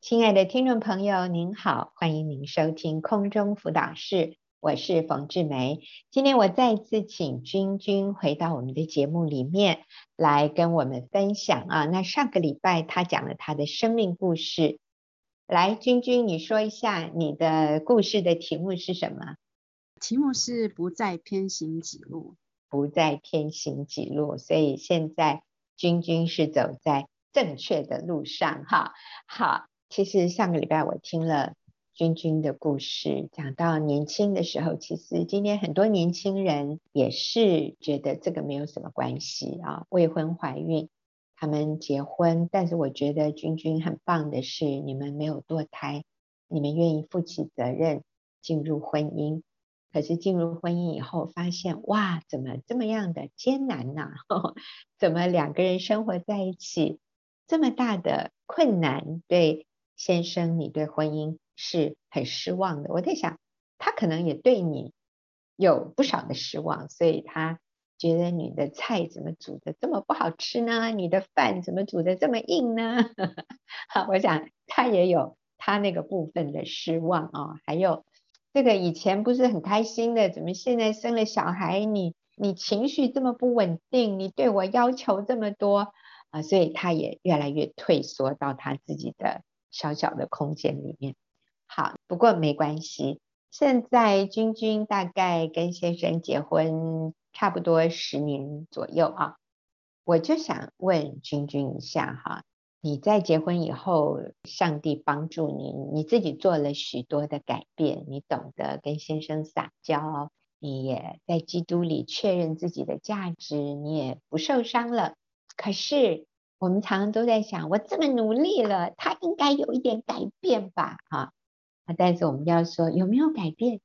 亲爱的听众朋友，您好，欢迎您收听空中辅导室，我是冯志梅。今天我再次请君君回到我们的节目里面来跟我们分享啊。那上个礼拜他讲了他的生命故事，来，君君，你说一下你的故事的题目是什么？题目是不再偏行己路，不再偏行己路。所以现在君君是走在正确的路上，哈，好。其实上个礼拜我听了君君的故事，讲到年轻的时候，其实今天很多年轻人也是觉得这个没有什么关系啊，未婚怀孕，他们结婚，但是我觉得君君很棒的是，你们没有堕胎，你们愿意负起责任进入婚姻，可是进入婚姻以后发现，哇，怎么这么样的艰难呢？怎么两个人生活在一起这么大的困难？对。先生，你对婚姻是很失望的。我在想，他可能也对你有不少的失望，所以他觉得你的菜怎么煮的这么不好吃呢？你的饭怎么煮的这么硬呢？好，我想他也有他那个部分的失望啊、哦。还有这个以前不是很开心的，怎么现在生了小孩，你你情绪这么不稳定，你对我要求这么多啊，所以他也越来越退缩到他自己的。小小的空间里面，好，不过没关系。现在君君大概跟先生结婚差不多十年左右啊，我就想问君君一下哈，你在结婚以后，上帝帮助你，你自己做了许多的改变，你懂得跟先生撒娇，你也在基督里确认自己的价值，你也不受伤了。可是。我们常常都在想，我这么努力了，他应该有一点改变吧？哈，但是我们要说有没有改变？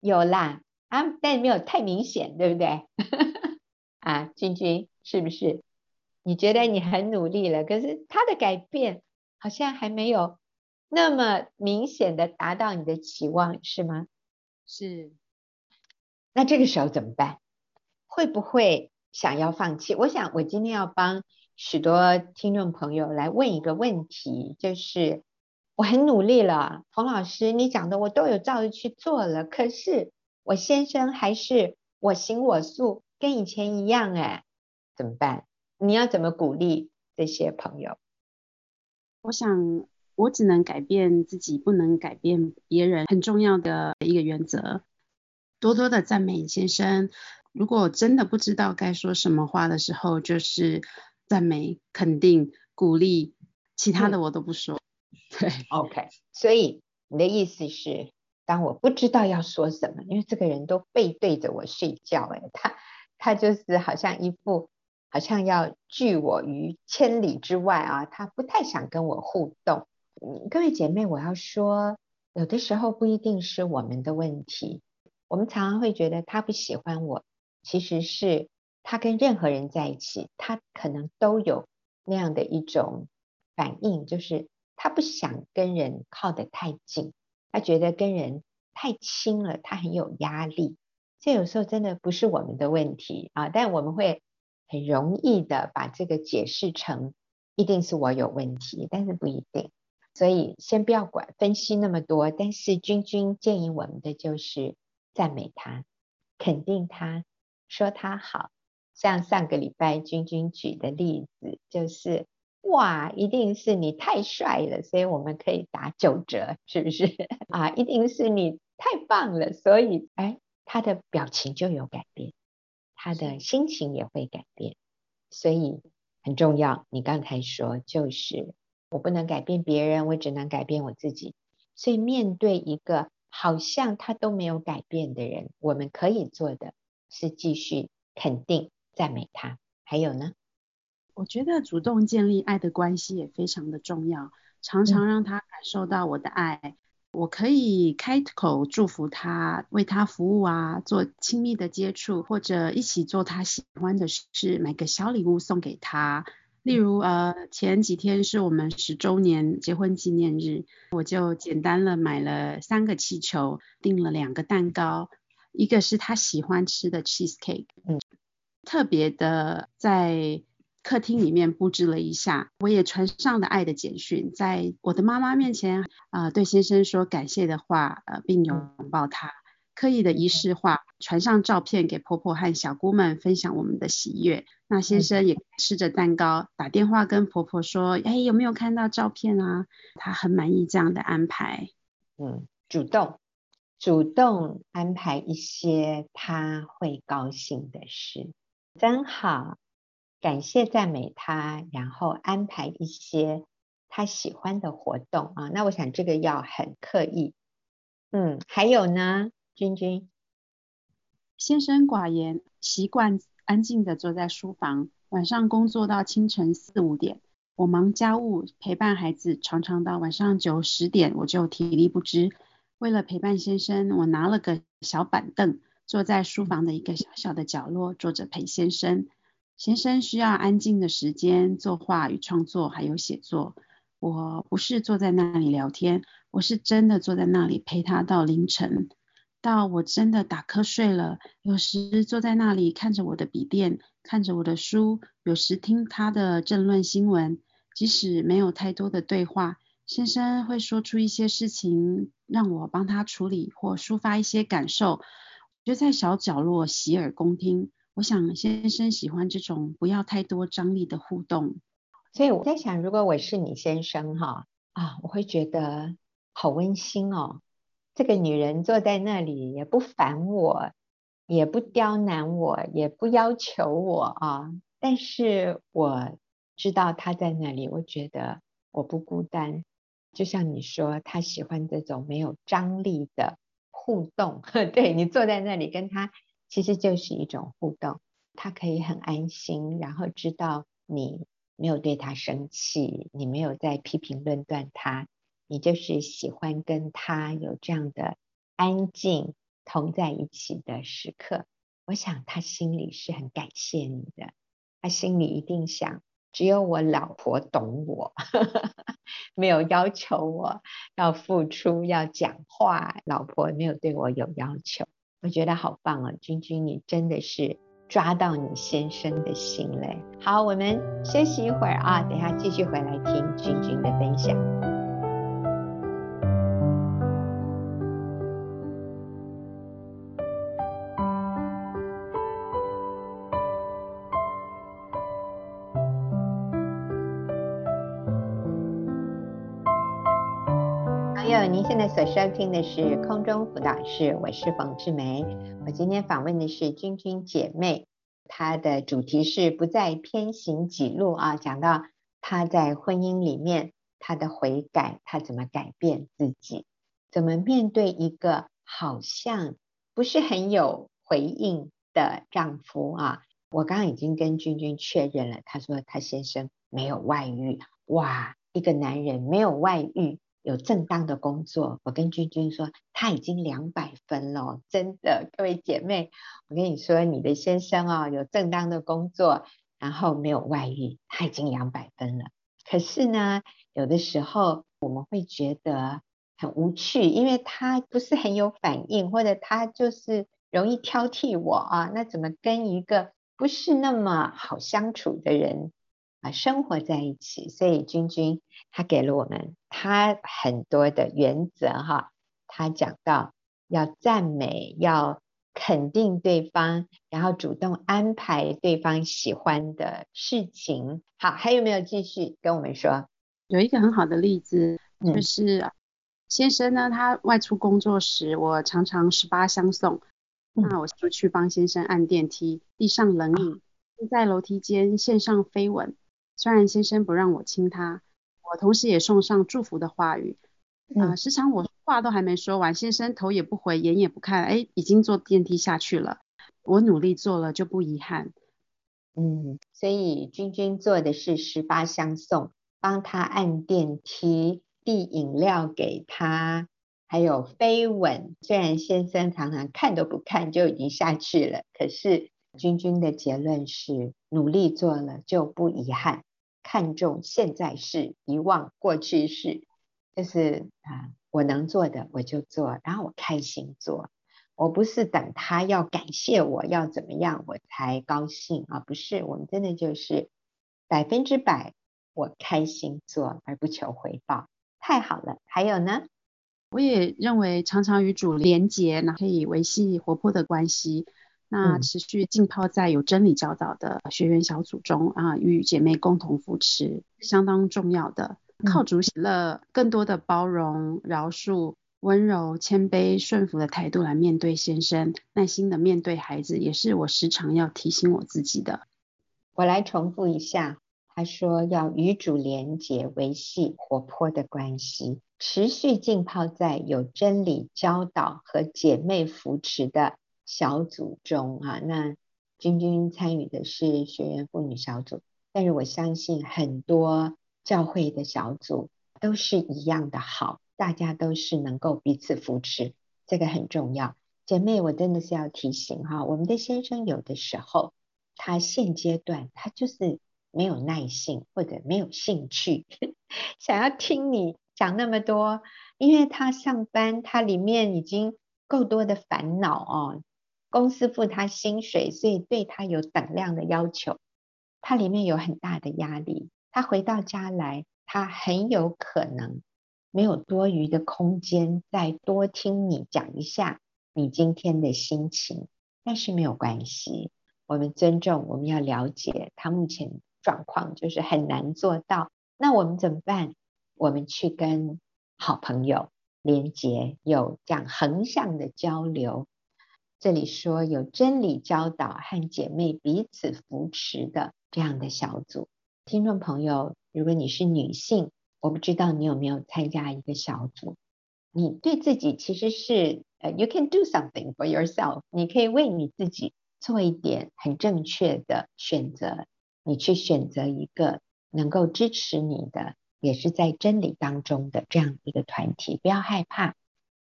有啦，啊，但是没有太明显，对不对？啊，君君是不是？你觉得你很努力了，可是他的改变好像还没有那么明显的达到你的期望，是吗？是。那这个时候怎么办？会不会想要放弃？我想，我今天要帮。许多听众朋友来问一个问题，就是我很努力了，冯老师，你讲的我都有照着去做了，可是我先生还是我行我素，跟以前一样，哎，怎么办？你要怎么鼓励这些朋友？我想，我只能改变自己，不能改变别人。很重要的一个原则，多多的赞美先生。如果真的不知道该说什么话的时候，就是。赞美、肯定、鼓励，其他的我都不说。嗯、对，OK。所以你的意思是，当我不知道要说什么，因为这个人都背对着我睡觉，哎，他他就是好像一副好像要拒我于千里之外啊，他不太想跟我互动。各位姐妹，我要说，有的时候不一定是我们的问题，我们常常会觉得他不喜欢我，其实是。他跟任何人在一起，他可能都有那样的一种反应，就是他不想跟人靠得太近，他觉得跟人太亲了，他很有压力。这有时候真的不是我们的问题啊，但我们会很容易的把这个解释成一定是我有问题，但是不一定。所以先不要管分析那么多，但是君君建议我们的就是赞美他，肯定他，说他好。像上个礼拜君君举的例子，就是哇，一定是你太帅了，所以我们可以打九折，是不是 啊？一定是你太棒了，所以哎，他的表情就有改变，他的心情也会改变，所以很重要。你刚才说，就是我不能改变别人，我只能改变我自己。所以面对一个好像他都没有改变的人，我们可以做的是继续肯定。赞美他，还有呢？我觉得主动建立爱的关系也非常的重要，常常让他感受到我的爱。嗯、我可以开口祝福他，为他服务啊，做亲密的接触，或者一起做他喜欢的事，买个小礼物送给他。例如，呃，前几天是我们十周年结婚纪念日，我就简单了买了三个气球，订了两个蛋糕，一个是他喜欢吃的 cheese cake，嗯。特别的，在客厅里面布置了一下，我也传上了爱的简讯，在我的妈妈面前啊、对先生说感谢的话，呃，并拥抱他，刻意的仪式化，传上照片给婆婆和小姑们分享我们的喜悦。那先生也吃着蛋糕，打电话跟婆婆说，哎，有没有看到照片啊？他很满意这样的安排。嗯，主动主动安排一些他会高兴的事，真好。感谢赞美他，然后安排一些他喜欢的活动啊。那我想这个要很刻意。嗯，还有呢，君君先生寡言，习惯安静地坐在书房，晚上工作到清晨四五点。我忙家务，陪伴孩子，常常到晚上九十点我就体力不支。为了陪伴先生，我拿了个小板凳，坐在书房的一个小小的角落，坐着陪先生。先生需要安静的时间作画与创作，还有写作。我不是坐在那里聊天，我是真的坐在那里陪他到凌晨，到我真的打瞌睡了。有时坐在那里看着我的笔电，看着我的书，有时听他的政论新闻。即使没有太多的对话，先生会说出一些事情，让我帮他处理或抒发一些感受，就在小角落洗耳恭听。我想先生喜欢这种不要太多张力的互动，所以我在想，如果我是你先生哈啊，我会觉得好温馨哦。这个女人坐在那里也不烦我，也不刁难我，也不要求我啊，但是我知道她在那里，我觉得我不孤单。就像你说，她喜欢这种没有张力的互动，对，你坐在那里跟他。其实就是一种互动，他可以很安心，然后知道你没有对他生气，你没有在批评论断他，你就是喜欢跟他有这样的安静同在一起的时刻。我想他心里是很感谢你的，他心里一定想，只有我老婆懂我，没有要求我要付出要讲话，老婆没有对我有要求。我觉得好棒哦，君君，你真的是抓到你先生的心嘞。好，我们休息一会儿啊，等下继续回来听君君的分享。所收听的是空中辅导室，我是冯志梅。我今天访问的是君君姐妹，她的主题是不再偏行己路啊，讲到她在婚姻里面她的悔改，她怎么改变自己，怎么面对一个好像不是很有回应的丈夫啊。我刚刚已经跟君君确认了，她说她先生没有外遇，哇，一个男人没有外遇。有正当的工作，我跟君君说，他已经两百分了，真的，各位姐妹，我跟你说，你的先生啊，有正当的工作，然后没有外遇，他已经两百分了。可是呢，有的时候我们会觉得很无趣，因为他不是很有反应，或者他就是容易挑剔我啊，那怎么跟一个不是那么好相处的人？啊，生活在一起，所以君君他给了我们他很多的原则哈。他讲到要赞美，要肯定对方，然后主动安排对方喜欢的事情。好，还有没有继续跟我们说？有一个很好的例子，就是先生呢，他外出工作时，我常常十八相送，那我就去帮先生按电梯，递上冷饮，在楼梯间线上飞吻。虽然先生不让我亲他，我同时也送上祝福的话语。啊、呃，时常我话都还没说完，先生头也不回，眼也不看，哎，已经坐电梯下去了。我努力做了，就不遗憾。嗯，所以君君做的是十八相送，帮他按电梯，递饮料给他，还有飞吻。虽然先生常常看都不看就已经下去了，可是君君的结论是努力做了就不遗憾。看重现在事，遗忘过去事，就是啊，我能做的我就做，然后我开心做。我不是等他要感谢我要怎么样我才高兴啊，不是，我们真的就是百分之百我开心做而不求回报，太好了。还有呢？我也认为常常与主连结，那可以维系活泼的关系。那持续浸泡在有真理教导的学员小组中啊，与姐妹共同扶持，相当重要的。靠主喜乐，更多的包容、饶恕、温柔、谦卑、顺服的态度来面对先生，耐心的面对孩子，也是我时常要提醒我自己的。我来重复一下，他说要与主连结，维系活泼的关系，持续浸泡在有真理教导和姐妹扶持的。小组中啊，那君君参与的是学员妇女小组，但是我相信很多教会的小组都是一样的好，大家都是能够彼此扶持，这个很重要。姐妹，我真的是要提醒哈，我们的先生有的时候他现阶段他就是没有耐性或者没有兴趣，想要听你讲那么多，因为他上班他里面已经够多的烦恼哦。公司付他薪水，所以对他有等量的要求，他里面有很大的压力。他回到家来，他很有可能没有多余的空间再多听你讲一下你今天的心情。但是没有关系，我们尊重，我们要了解他目前状况，就是很难做到。那我们怎么办？我们去跟好朋友连结，有这样横向的交流。这里说有真理教导和姐妹彼此扶持的这样的小组，听众朋友，如果你是女性，我不知道你有没有参加一个小组，你对自己其实是呃，you can do something for yourself，你可以为你自己做一点很正确的选择，你去选择一个能够支持你的，也是在真理当中的这样一个团体，不要害怕，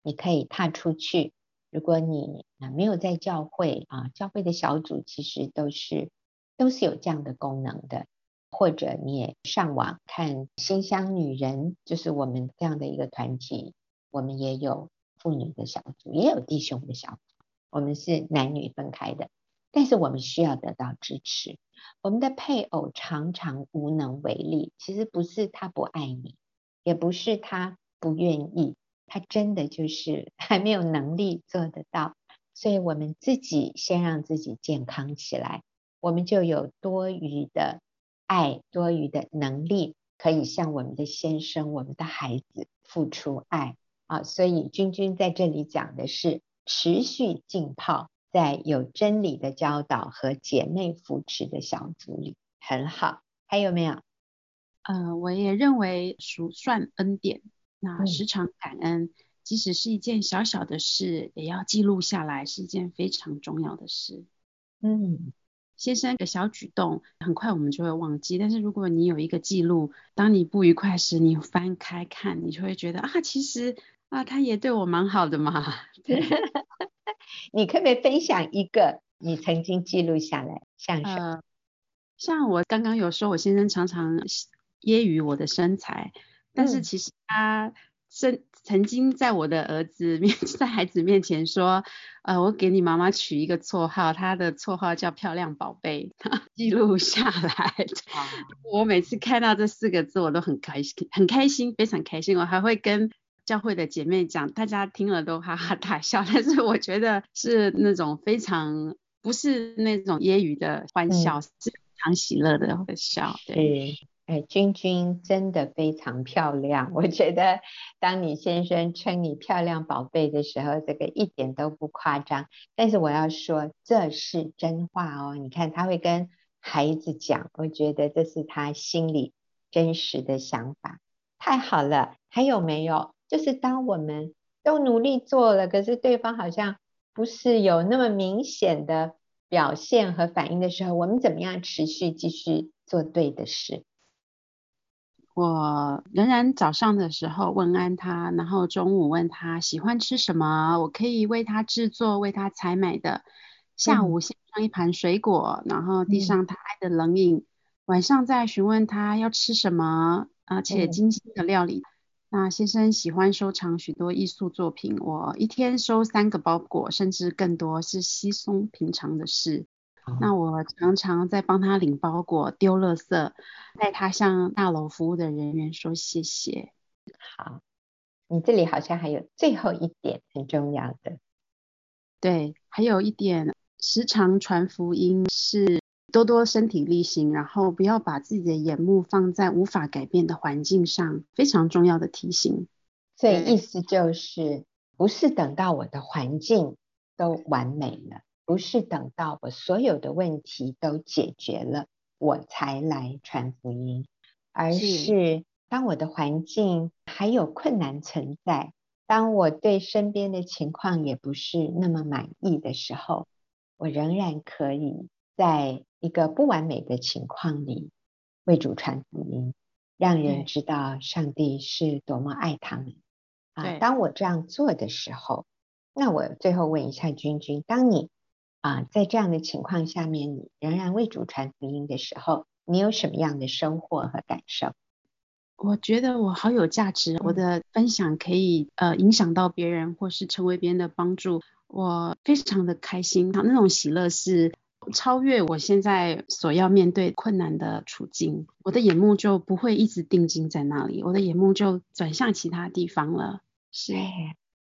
你可以踏出去。如果你啊没有在教会啊，教会的小组其实都是都是有这样的功能的，或者你也上网看新乡女人，就是我们这样的一个团体，我们也有妇女的小组，也有弟兄的小组，我们是男女分开的，但是我们需要得到支持。我们的配偶常常无能为力，其实不是他不爱你，也不是他不愿意。他真的就是还没有能力做得到，所以我们自己先让自己健康起来，我们就有多余的爱、多余的能力，可以向我们的先生、我们的孩子付出爱啊。所以君君在这里讲的是持续浸泡在有真理的教导和姐妹扶持的小组里，很好。还有没有？呃，我也认为数算恩典。那时常感恩，即使是一件小小的事，也要记录下来，是一件非常重要的事。嗯，先生的小举动，很快我们就会忘记。但是如果你有一个记录，当你不愉快时，你翻开看，你就会觉得啊，其实啊，他也对我蛮好的嘛。对，你可不可以分享一个你曾经记录下来，像什么？呃，像我刚刚有说，我先生常常揶揄我的身材。但是其实他曾曾经在我的儿子面，在孩子面前说，呃，我给你妈妈取一个绰号，她的绰号叫漂亮宝贝，记录下来。我每次看到这四个字，我都很开心，很开心，非常开心。我还会跟教会的姐妹讲，大家听了都哈哈大笑。但是我觉得是那种非常不是那种揶揄的欢笑，嗯、是非常喜乐的笑。对。哎，君君真的非常漂亮。我觉得，当你先生称你漂亮宝贝的时候，这个一点都不夸张。但是我要说，这是真话哦。你看，他会跟孩子讲，我觉得这是他心里真实的想法。太好了，还有没有？就是当我们都努力做了，可是对方好像不是有那么明显的表现和反应的时候，我们怎么样持续继续做对的事？我仍然早上的时候问安他，然后中午问他喜欢吃什么，我可以为他制作、为他采买的。下午先上一盘水果，嗯、然后递上他爱的冷饮。嗯、晚上再询问他要吃什么，而且精心的料理。嗯、那先生喜欢收藏许多艺术作品，我一天收三个包裹，甚至更多，是稀松平常的事。哦、那我常常在帮他领包裹、丢垃圾，带他向大楼服务的人员说谢谢。好，你这里好像还有最后一点很重要的。对，还有一点，时常传福音是多多身体力行，然后不要把自己的眼目放在无法改变的环境上，非常重要的提醒。所以意思就是，不是等到我的环境都完美了，不是等到我所有的问题都解决了，我才来传福音，而是。当我的环境还有困难存在，当我对身边的情况也不是那么满意的时候，我仍然可以在一个不完美的情况里为主传福音，让人知道上帝是多么爱他们。啊，当我这样做的时候，那我最后问一下君君，当你啊在这样的情况下面，你仍然为主传福音的时候，你有什么样的收获和感受？我觉得我好有价值，我的分享可以呃影响到别人，或是成为别人的帮助，我非常的开心。那种喜乐是超越我现在所要面对困难的处境，我的眼目就不会一直定睛在那里，我的眼目就转向其他地方了。是，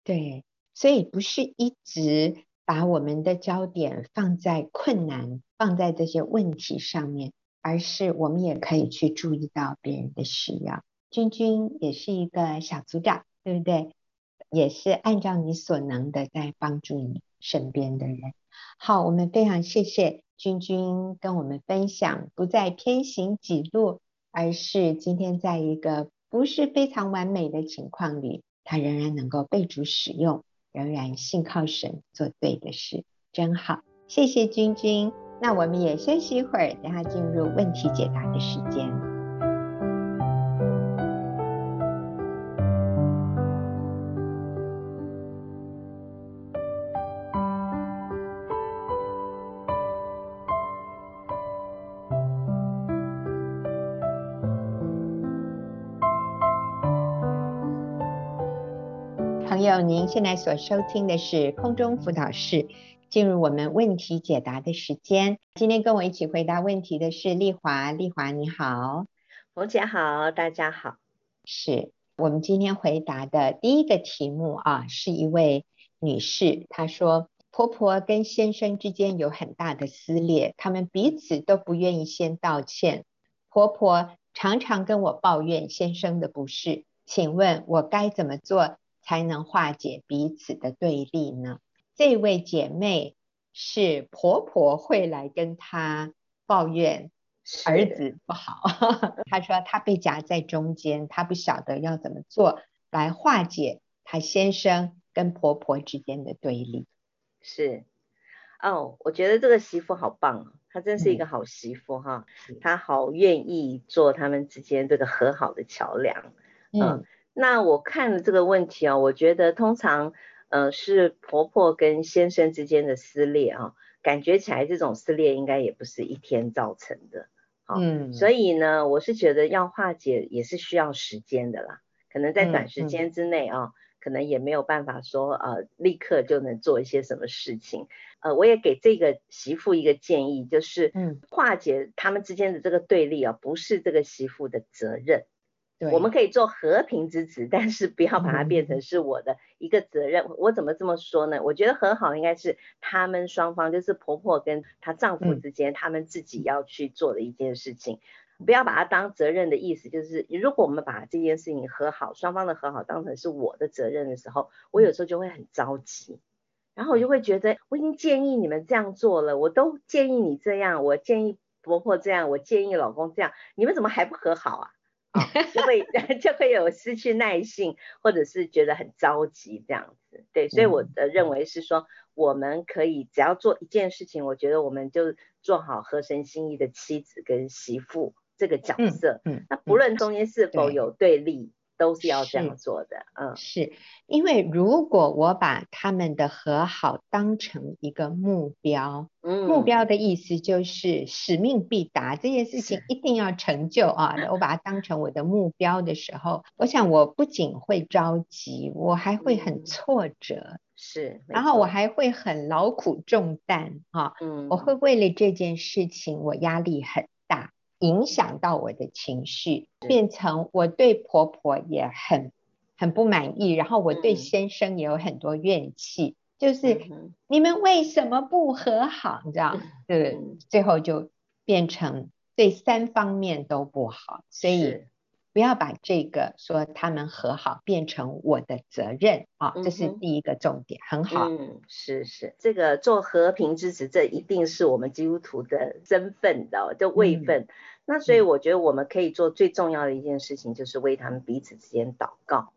对，所以不是一直把我们的焦点放在困难、放在这些问题上面，而是我们也可以去注意到别人的需要。君君也是一个小组长，对不对？也是按照你所能的在帮助你身边的人。好，我们非常谢谢君君跟我们分享，不再偏行己路，而是今天在一个不是非常完美的情况里。他仍然能够被主使用，仍然信靠神做对的事，真好。谢谢君君，那我们也休息一会儿，等下进入问题解答的时间。友，您现在所收听的是空中辅导室，进入我们问题解答的时间。今天跟我一起回答问题的是丽华，丽华你好，红姐好，大家好。是我们今天回答的第一个题目啊，是一位女士，她说婆婆跟先生之间有很大的撕裂，他们彼此都不愿意先道歉。婆婆常常跟我抱怨先生的不是，请问我该怎么做？才能化解彼此的对立呢？这位姐妹是婆婆会来跟她抱怨儿子不好，她说她被夹在中间，她不晓得要怎么做来化解她先生跟婆婆之间的对立。是，哦，我觉得这个媳妇好棒，她真是一个好媳妇哈，嗯、她好愿意做他们之间这个和好的桥梁。嗯。嗯那我看了这个问题啊，我觉得通常，呃，是婆婆跟先生之间的撕裂啊，感觉起来这种撕裂应该也不是一天造成的，嗯，所以呢，我是觉得要化解也是需要时间的啦，可能在短时间之内啊，嗯嗯、可能也没有办法说呃立刻就能做一些什么事情，呃，我也给这个媳妇一个建议，就是嗯，化解他们之间的这个对立啊，不是这个媳妇的责任。对我们可以做和平之子，但是不要把它变成是我的一个责任。嗯、我怎么这么说呢？我觉得和好应该是他们双方，就是婆婆跟她丈夫之间，嗯、他们自己要去做的一件事情。不要把它当责任的意思，就是如果我们把这件事情和好，双方的和好当成是我的责任的时候，我有时候就会很着急，然后我就会觉得我已经建议你们这样做了，我都建议你这样，我建议婆婆这样，我建议老公这样，你们怎么还不和好啊？就会 就会有失去耐性，或者是觉得很着急这样子，对，所以我的认为是说，我们可以只要做一件事情，我觉得我们就做好合神心意的妻子跟媳妇这个角色，嗯，嗯，那不论中间是否有对立。都是要这样做的，嗯，是因为如果我把他们的和好当成一个目标，嗯，目标的意思就是使命必达，这件事情一定要成就啊，我把它当成我的目标的时候，我想我不仅会着急，我还会很挫折，是，然后我还会很劳苦重担哈，嗯，我会为了这件事情我压力很大，影响到我的情绪，变成我对婆婆也很很不满意，然后我对先生也有很多怨气，嗯、就是你们为什么不和好？你知道，对、嗯，最后就变成对三方面都不好，所以。不要把这个说他们和好变成我的责任啊，这是第一个重点，很好。嗯，是是，这个做和平之子，这一定是我们基督徒的身份的，就位分。嗯、那所以我觉得我们可以做最重要的一件事情，就是为他们彼此之间祷告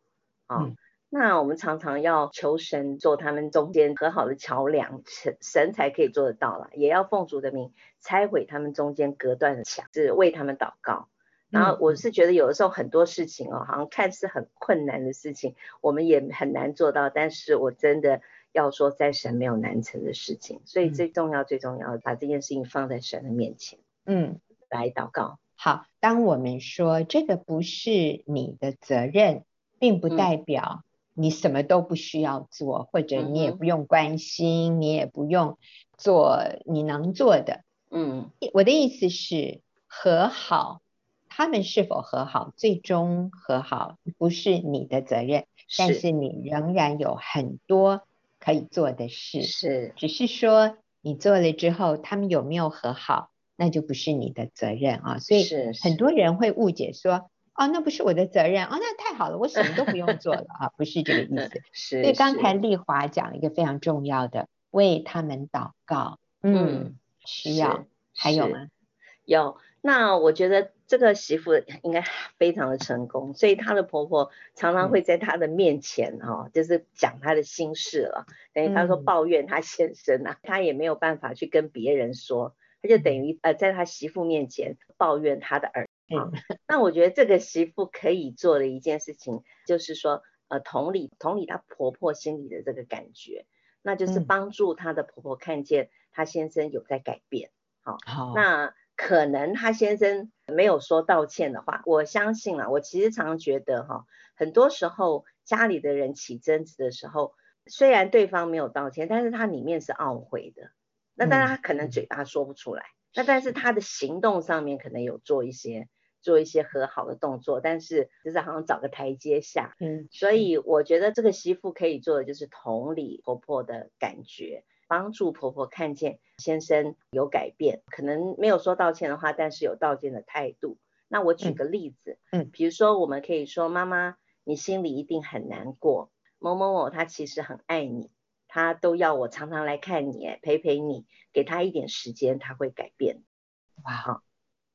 啊。嗯、那我们常常要求神做他们中间和好的桥梁，神神才可以做得到了。也要奉主的名拆毁他们中间隔断的墙，是为他们祷告。然后我是觉得有的时候很多事情哦，好像看似很困难的事情，我们也很难做到。但是我真的要说，在神没有难成的事情，所以最重要、最重要，把这件事情放在神的面前，嗯，来祷告。好，当我们说这个不是你的责任，并不代表你什么都不需要做，或者你也不用关心，你也不用做你能做的。嗯，我的意思是和好。他们是否和好，最终和好不是你的责任，是但是你仍然有很多可以做的事。是，只是说你做了之后，他们有没有和好，那就不是你的责任啊。所以很多人会误解说，哦，那不是我的责任哦，那太好了，我什么都不用做了啊，不是这个意思。是。所以刚才丽华讲了一个非常重要的，为他们祷告。嗯，需要。还有吗？有。那我觉得这个媳妇应该非常的成功，所以她的婆婆常常会在她的面前哈、哦，就是讲她的心事了。等于她说抱怨她先生啊，她也没有办法去跟别人说，她就等于呃在她媳妇面前抱怨她的儿子啊。那我觉得这个媳妇可以做的一件事情，就是说呃同理同理她婆婆心里的这个感觉，那就是帮助她的婆婆看见她先生有在改变。好，好，那。可能她先生没有说道歉的话，我相信啊，我其实常觉得哈，很多时候家里的人起争执的时候，虽然对方没有道歉，但是他里面是懊悔的。那当然他可能嘴巴说不出来，嗯、那但是他的行动上面可能有做一些做一些和好的动作，但是就是好像找个台阶下。嗯，所以我觉得这个媳妇可以做的就是同理婆婆的感觉。帮助婆婆看见先生有改变，可能没有说道歉的话，但是有道歉的态度。那我举个例子，嗯，比如说我们可以说，妈妈，你心里一定很难过，某某某他其实很爱你，他都要我常常来看你，陪陪你，给他一点时间，他会改变。哇，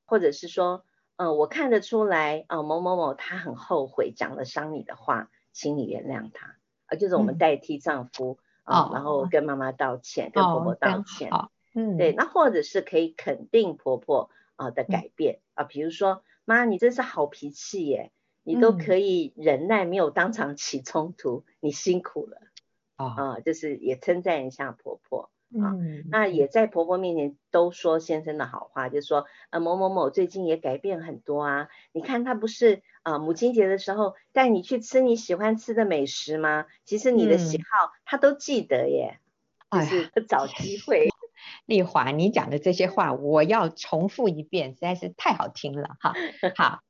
或者是说，嗯、呃，我看得出来，啊、呃，某某某他很后悔讲了伤你的话，请你原谅他，啊，就是我们代替丈夫。嗯啊，然后跟妈妈道歉，跟婆婆道歉，嗯，对，那或者是可以肯定婆婆啊的改变啊，比如说妈，你真是好脾气耶，你都可以忍耐，没有当场起冲突，你辛苦了啊，就是也称赞一下婆婆啊，那也在婆婆面前都说先生的好话，就是说呃某某某最近也改变很多啊，你看他不是。啊，母亲节的时候带你去吃你喜欢吃的美食吗？其实你的喜好他都记得耶，嗯、就是找机会。丽华，你讲的这些话我要重复一遍，实在是太好听了哈。好，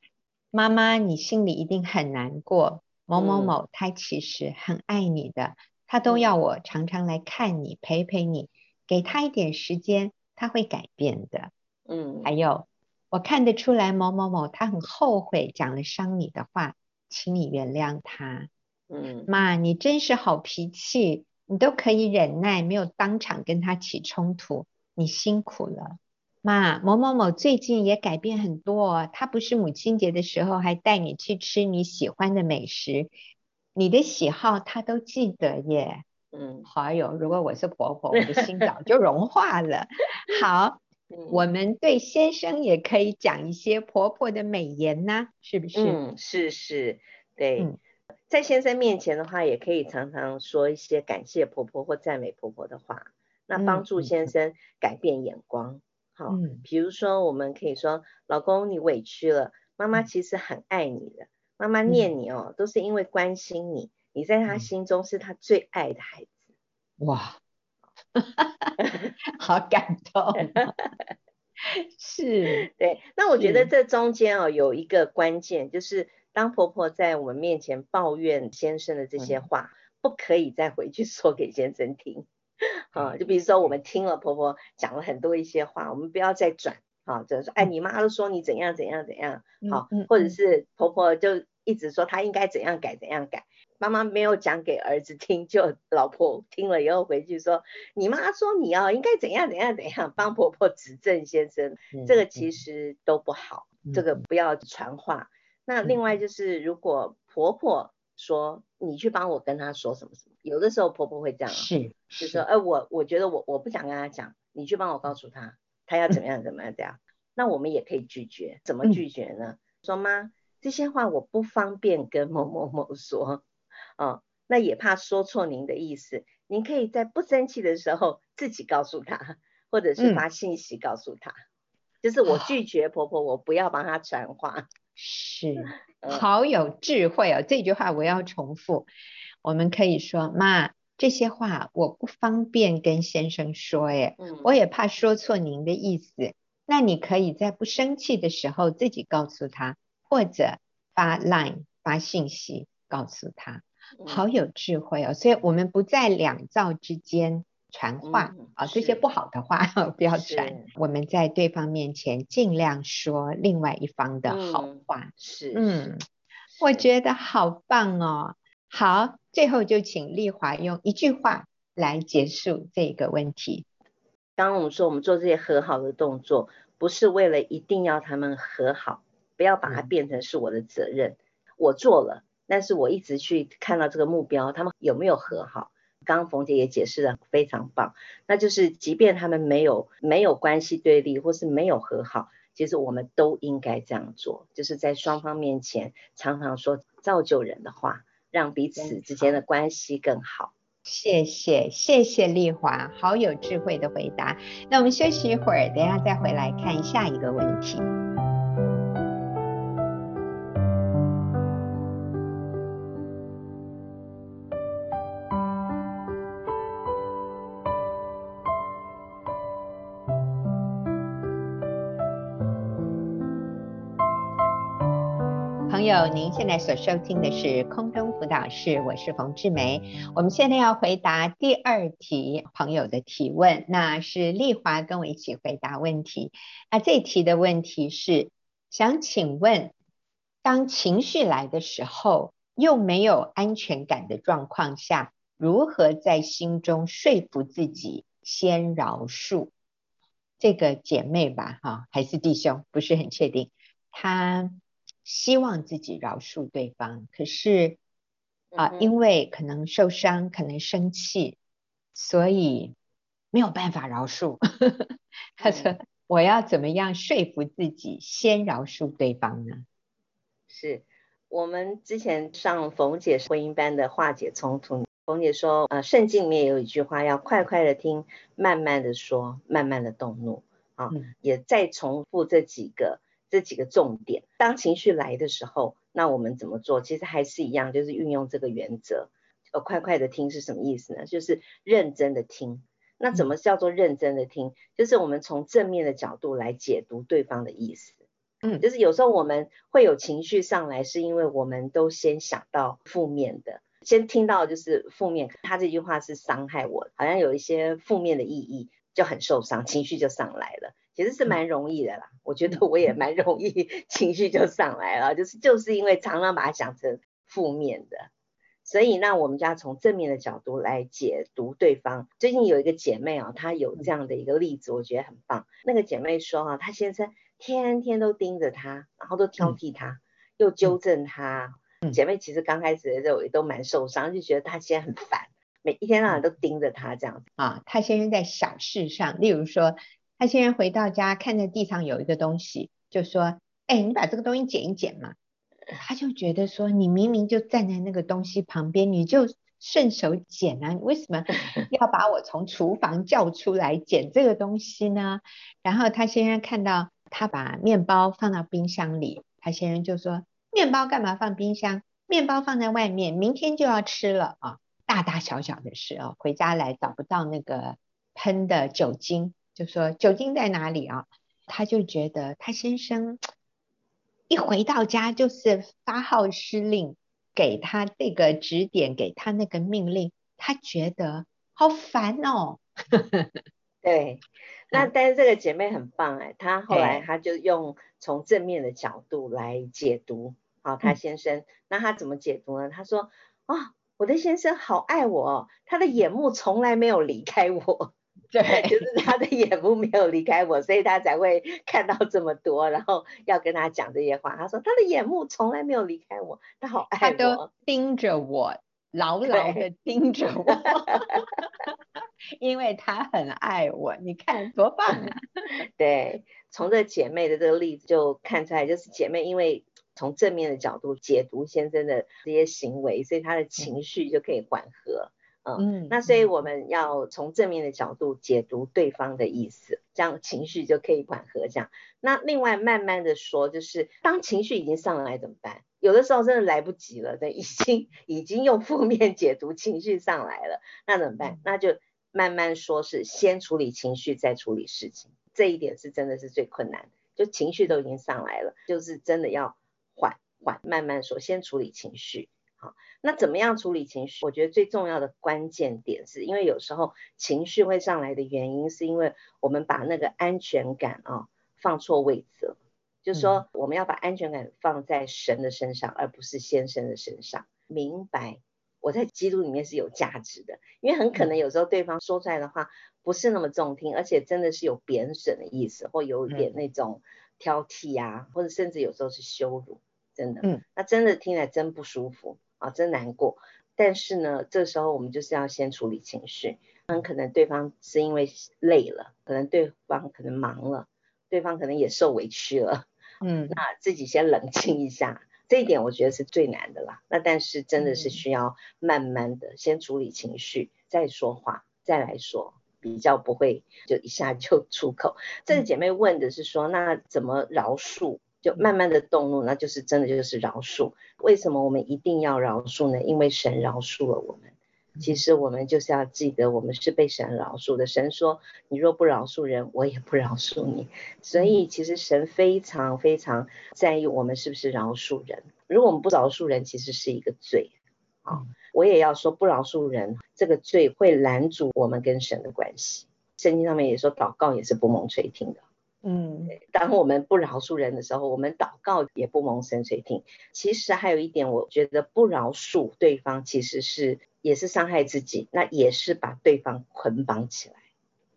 妈妈，你心里一定很难过。某某某他其实很爱你的，嗯、他都要我常常来看你，陪陪你，给他一点时间，他会改变的。嗯，还有。我看得出来，某某某他很后悔讲了伤你的话，请你原谅他。嗯，妈，你真是好脾气，你都可以忍耐，没有当场跟他起冲突，你辛苦了。妈，某某某最近也改变很多，他不是母亲节的时候还带你去吃你喜欢的美食，你的喜好他都记得耶。嗯，好有，如果我是婆婆，我的心早就融化了。好。我们对先生也可以讲一些婆婆的美言呢，是不是？嗯，是是，对，嗯、在先生面前的话，也可以常常说一些感谢婆婆或赞美婆婆的话，那帮助先生改变眼光。好，比如说我们可以说，老公你委屈了，妈妈其实很爱你的，妈妈念你哦，都是因为关心你，你在她心中是她最爱的孩子。哇，好感动，是，对。那我觉得这中间哦有一个关键，就是当婆婆在我们面前抱怨先生的这些话，嗯、不可以再回去说给先生听。啊，就比如说我们听了婆婆讲了很多一些话，我们不要再转，啊，就是说，哎，你妈都说你怎样怎样怎样，好，或者是婆婆就一直说她应该怎样改怎样改，妈妈没有讲给儿子听，就老婆听了以后回去说，你妈说你要应该怎样怎样怎样，帮婆婆指正先生，这个其实都不好，这个不要传话。那另外就是如果婆婆说你去帮我跟她说什么什么，有的时候婆婆会这样，是，就是说，哎，我我觉得我我不想跟她讲，你去帮我告诉她，她要怎么样怎么样这样，那我们也可以拒绝，怎么拒绝呢？说妈，这些话我不方便跟某某某说，哦，那也怕说错您的意思，您可以在不生气的时候自己告诉他，或者是发信息告诉他，就是我拒绝婆婆，我不要帮她传话，是。好有智慧哦！这句话我要重复。我们可以说：“妈，这些话我不方便跟先生说，哎，我也怕说错您的意思。那你可以在不生气的时候自己告诉他，或者发 line 发信息告诉他。好有智慧哦！所以我们不在两造之间。”传话啊，这些不好的话 不要传。我们在对方面前尽量说另外一方的好话。嗯、是，嗯，我觉得好棒哦。好，最后就请丽华用一句话来结束这个问题。刚刚我们说，我们做这些和好的动作，不是为了一定要他们和好，不要把它变成是我的责任。嗯、我做了，但是我一直去看到这个目标，他们有没有和好？刚刚冯姐也解释的非常棒，那就是即便他们没有没有关系对立，或是没有和好，其实我们都应该这样做，就是在双方面前常常说造就人的话，让彼此之间的关系更好。谢谢，谢谢丽华，好有智慧的回答。那我们休息一会儿，等一下再回来看下一个问题。友，您现在所收听的是空中辅导室，我是冯志梅。我们现在要回答第二题朋友的提问，那是丽华跟我一起回答问题。那这题的问题是，想请问，当情绪来的时候，又没有安全感的状况下，如何在心中说服自己先饶恕？这个姐妹吧，哈，还是弟兄，不是很确定，他。希望自己饶恕对方，可是啊、呃，因为可能受伤，可能生气，所以没有办法饶恕。他说：“我要怎么样说服自己先饶恕对方呢？”是我们之前上冯姐婚姻班的化解冲突，冯姐说：“呃，圣经里面有一句话，要快快的听，慢慢的说，慢慢的动怒。”啊，嗯、也再重复这几个。这几个重点，当情绪来的时候，那我们怎么做？其实还是一样，就是运用这个原则。呃，快快的听是什么意思呢？就是认真的听。那怎么叫做认真的听？就是我们从正面的角度来解读对方的意思。嗯，就是有时候我们会有情绪上来，是因为我们都先想到负面的，先听到就是负面。他这句话是伤害我，好像有一些负面的意义，就很受伤，情绪就上来了。其实是蛮容易的啦，我觉得我也蛮容易，情绪就上来了，就是就是因为常常把它想成负面的，所以那我们就要从正面的角度来解读对方。最近有一个姐妹啊，她有这样的一个例子，我觉得很棒。那个姐妹说啊，她先生天天都盯着她，然后都挑剔她，又纠正她。姐妹其实刚开始的时候也都蛮受伤，就觉得她现在很烦，每一天到晚都盯着她这样子啊。她先生在小事上，例如说。他现在回到家，看着地上有一个东西，就说：“哎，你把这个东西捡一捡嘛。”他就觉得说：“你明明就站在那个东西旁边，你就顺手捡啊，你为什么 要把我从厨房叫出来捡这个东西呢？”然后他先生看到他把面包放到冰箱里，他先生就说：“面包干嘛放冰箱？面包放在外面，明天就要吃了啊！”大大大小小的事哦，回家来找不到那个喷的酒精，就说酒精在哪里啊？他就觉得他先生一回到家就是发号施令，给他这个指点，给他那个命令，他觉得好烦哦。对，那但是这个姐妹很棒哎，她后来她就用从正面的角度来解读，好，她先生，那她怎么解读呢？她说啊，我的先生好爱我，他的眼目从来没有离开我，对，就是他的眼目没有离开我，所以他才会看到这么多，然后要跟他讲这些话。他说他的眼目从来没有离开我，他好爱我，他都盯着我，牢牢的盯着我。因为他很爱我，你看多棒啊！对，从这姐妹的这个例子就看出来，就是姐妹因为从正面的角度解读先生的这些行为，所以她的情绪就可以缓和。嗯，嗯，那所以我们要从正面的角度解读对方的意思，这样情绪就可以缓和。这样，那另外慢慢的说，就是当情绪已经上来怎么办？有的时候真的来不及了，对，已经已经用负面解读情绪上来了，那怎么办？那就。慢慢说，是先处理情绪，再处理事情，这一点是真的是最困难。就情绪都已经上来了，就是真的要缓缓，慢慢说，先处理情绪。好，那怎么样处理情绪？我觉得最重要的关键点是，因为有时候情绪会上来的原因，是因为我们把那个安全感啊放错位置了。就是说，我们要把安全感放在神的身上，而不是先生的身上。明白？我在基督里面是有价值的，因为很可能有时候对方说出来的话不是那么中听，而且真的是有贬损的意思，或有点那种挑剔啊，或者甚至有时候是羞辱，真的，嗯，那真的听起来真不舒服啊，真难过。但是呢，这时候我们就是要先处理情绪，很可能对方是因为累了，可能对方可能忙了，对方可能也受委屈了，嗯，那自己先冷静一下。这一点我觉得是最难的啦，那但是真的是需要慢慢的先处理情绪，再说话，再来说，比较不会就一下就出口。这个姐妹问的是说，那怎么饶恕？就慢慢的动怒，那就是真的就是饶恕。为什么我们一定要饶恕呢？因为神饶恕了我们。其实我们就是要记得，我们是被神饶恕的。神说：“你若不饶恕人，我也不饶恕你。”所以其实神非常非常在意我们是不是饶恕人。如果我们不饶恕人，其实是一个罪。啊，我也要说，不饶恕人这个罪会拦阻我们跟神的关系。圣经上面也说，祷告也是不蒙垂听的。嗯，当我们不饶恕人的时候，我们祷告也不蒙神垂听。其实还有一点，我觉得不饶恕对方，其实是。也是伤害自己，那也是把对方捆绑起来。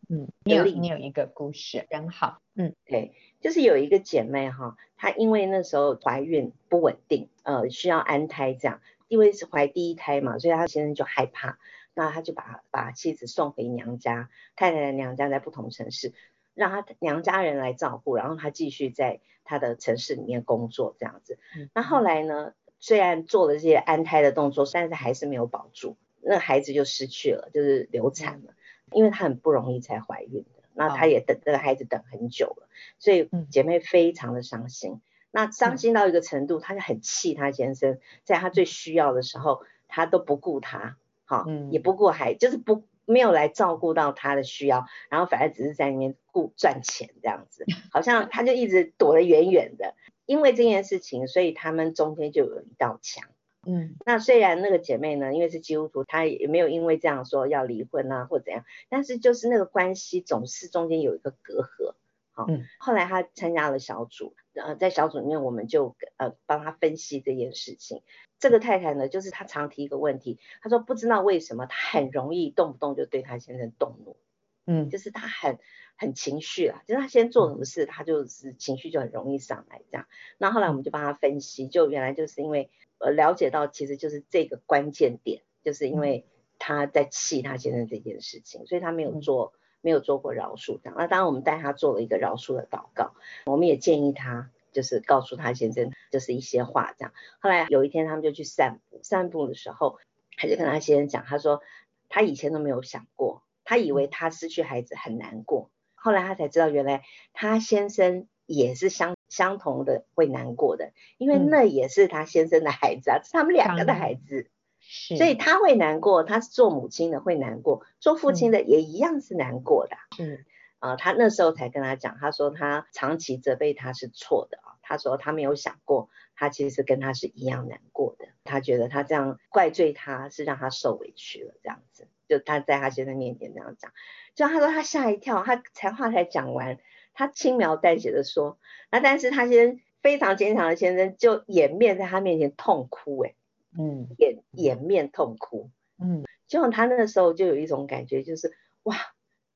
嗯，你有你有一个故事，真好。嗯，对，就是有一个姐妹哈，她因为那时候怀孕不稳定，呃，需要安胎这样，因为是怀第一胎嘛，所以她先生就害怕，那他就把把妻子送回娘家，太太的娘家在不同城市，让他娘家人来照顾，然后他继续在他的城市里面工作这样子。嗯，那后来呢？虽然做了这些安胎的动作，但是还是没有保住，那孩子就失去了，就是流产了。因为她很不容易才怀孕的，那她也等这个孩子等很久了，所以姐妹非常的伤心。那伤心到一个程度，她就很气她先生，在她最需要的时候，她都不顾她，好，也不顾孩，就是不没有来照顾到他的需要，然后反而只是在里面顾赚钱这样子，好像他就一直躲得远远的。因为这件事情，所以他们中间就有一道墙。嗯，那虽然那个姐妹呢，因为是基督徒，她也没有因为这样说要离婚啊或怎样，但是就是那个关系总是中间有一个隔阂。好，嗯，后来他参加了小组，呃，在小组里面我们就呃帮他分析这件事情。这个太太呢，就是她常提一个问题，她说不知道为什么她很容易动不动就对她先生动怒。嗯，就是她很。很情绪啊，就是他先做什么事，她就是情绪就很容易上来这样。那后来我们就帮他分析，就原来就是因为呃了解到其实就是这个关键点，就是因为他在气他先生这件事情，所以他没有做没有做过饶恕这样。那当然我们带他做了一个饶恕的祷告，我们也建议他就是告诉他先生就是一些话这样。后来有一天他们就去散步，散步的时候他就跟他先生讲，他说他以前都没有想过，他以为他失去孩子很难过。后来他才知道，原来他先生也是相相同的会难过的，因为那也是他先生的孩子啊，是他们两个的孩子。是，所以他会难过，他是做母亲的会难过，做父亲的也一样是难过的。嗯，啊、呃，他那时候才跟他讲，他说他长期责备他是错的啊，他说他没有想过，他其实跟他是一样难过的，他觉得他这样怪罪他是让他受委屈了，这样子，就他在他先生面前这样讲，就他说他吓一跳，他才话才讲完，他轻描淡写的说，那但是他先非常坚强的先生就掩面在他面前痛哭，哎。嗯，掩掩面痛哭，嗯，就他那个时候就有一种感觉，就是哇，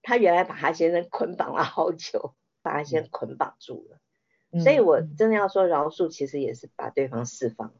他原来把他先生捆绑了好久，把他先捆绑住了，嗯、所以我真的要说饶恕，其实也是把对方释放，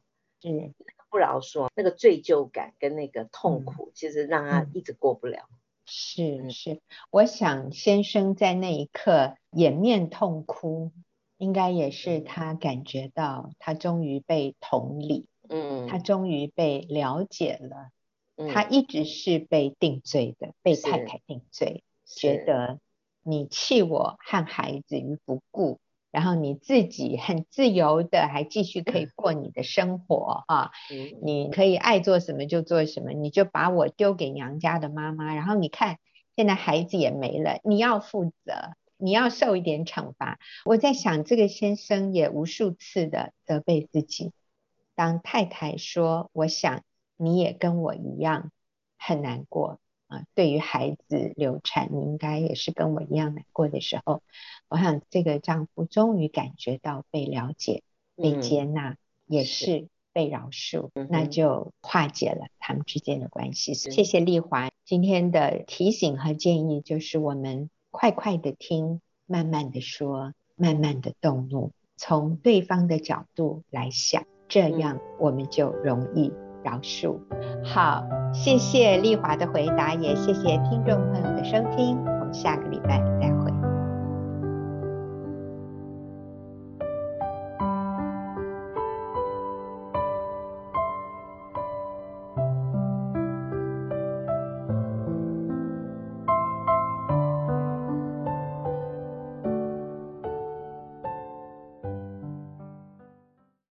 嗯，不饶恕那个罪疚感跟那个痛苦，嗯、其实让他一直过不了。是是，我想先生在那一刻掩面痛哭，应该也是他感觉到他终于被同理。嗯，他终于被了解了。嗯，他一直是被定罪的，被太太定罪，觉得你弃我和孩子于不顾，然后你自己很自由的还继续可以过你的生活啊，嗯，你可以爱做什么就做什么，你就把我丢给娘家的妈妈，然后你看现在孩子也没了，你要负责，你要受一点惩罚。我在想，这个先生也无数次的责备自己。当太太说：“我想你也跟我一样很难过。啊，对于孩子流产，你应该也是跟我一样难过的时候，我想这个丈夫终于感觉到被了解、被接纳，嗯、也是。被饶恕，那就化解了他们之间的关系。是。谢谢丽华今天的提醒和建议，就是我们快快的听，慢慢的说，慢慢的动怒，从对方的角度来想。”这样我们就容易饶恕。好，谢谢丽华的回答，也谢谢听众朋友的收听，我们下个礼拜再会。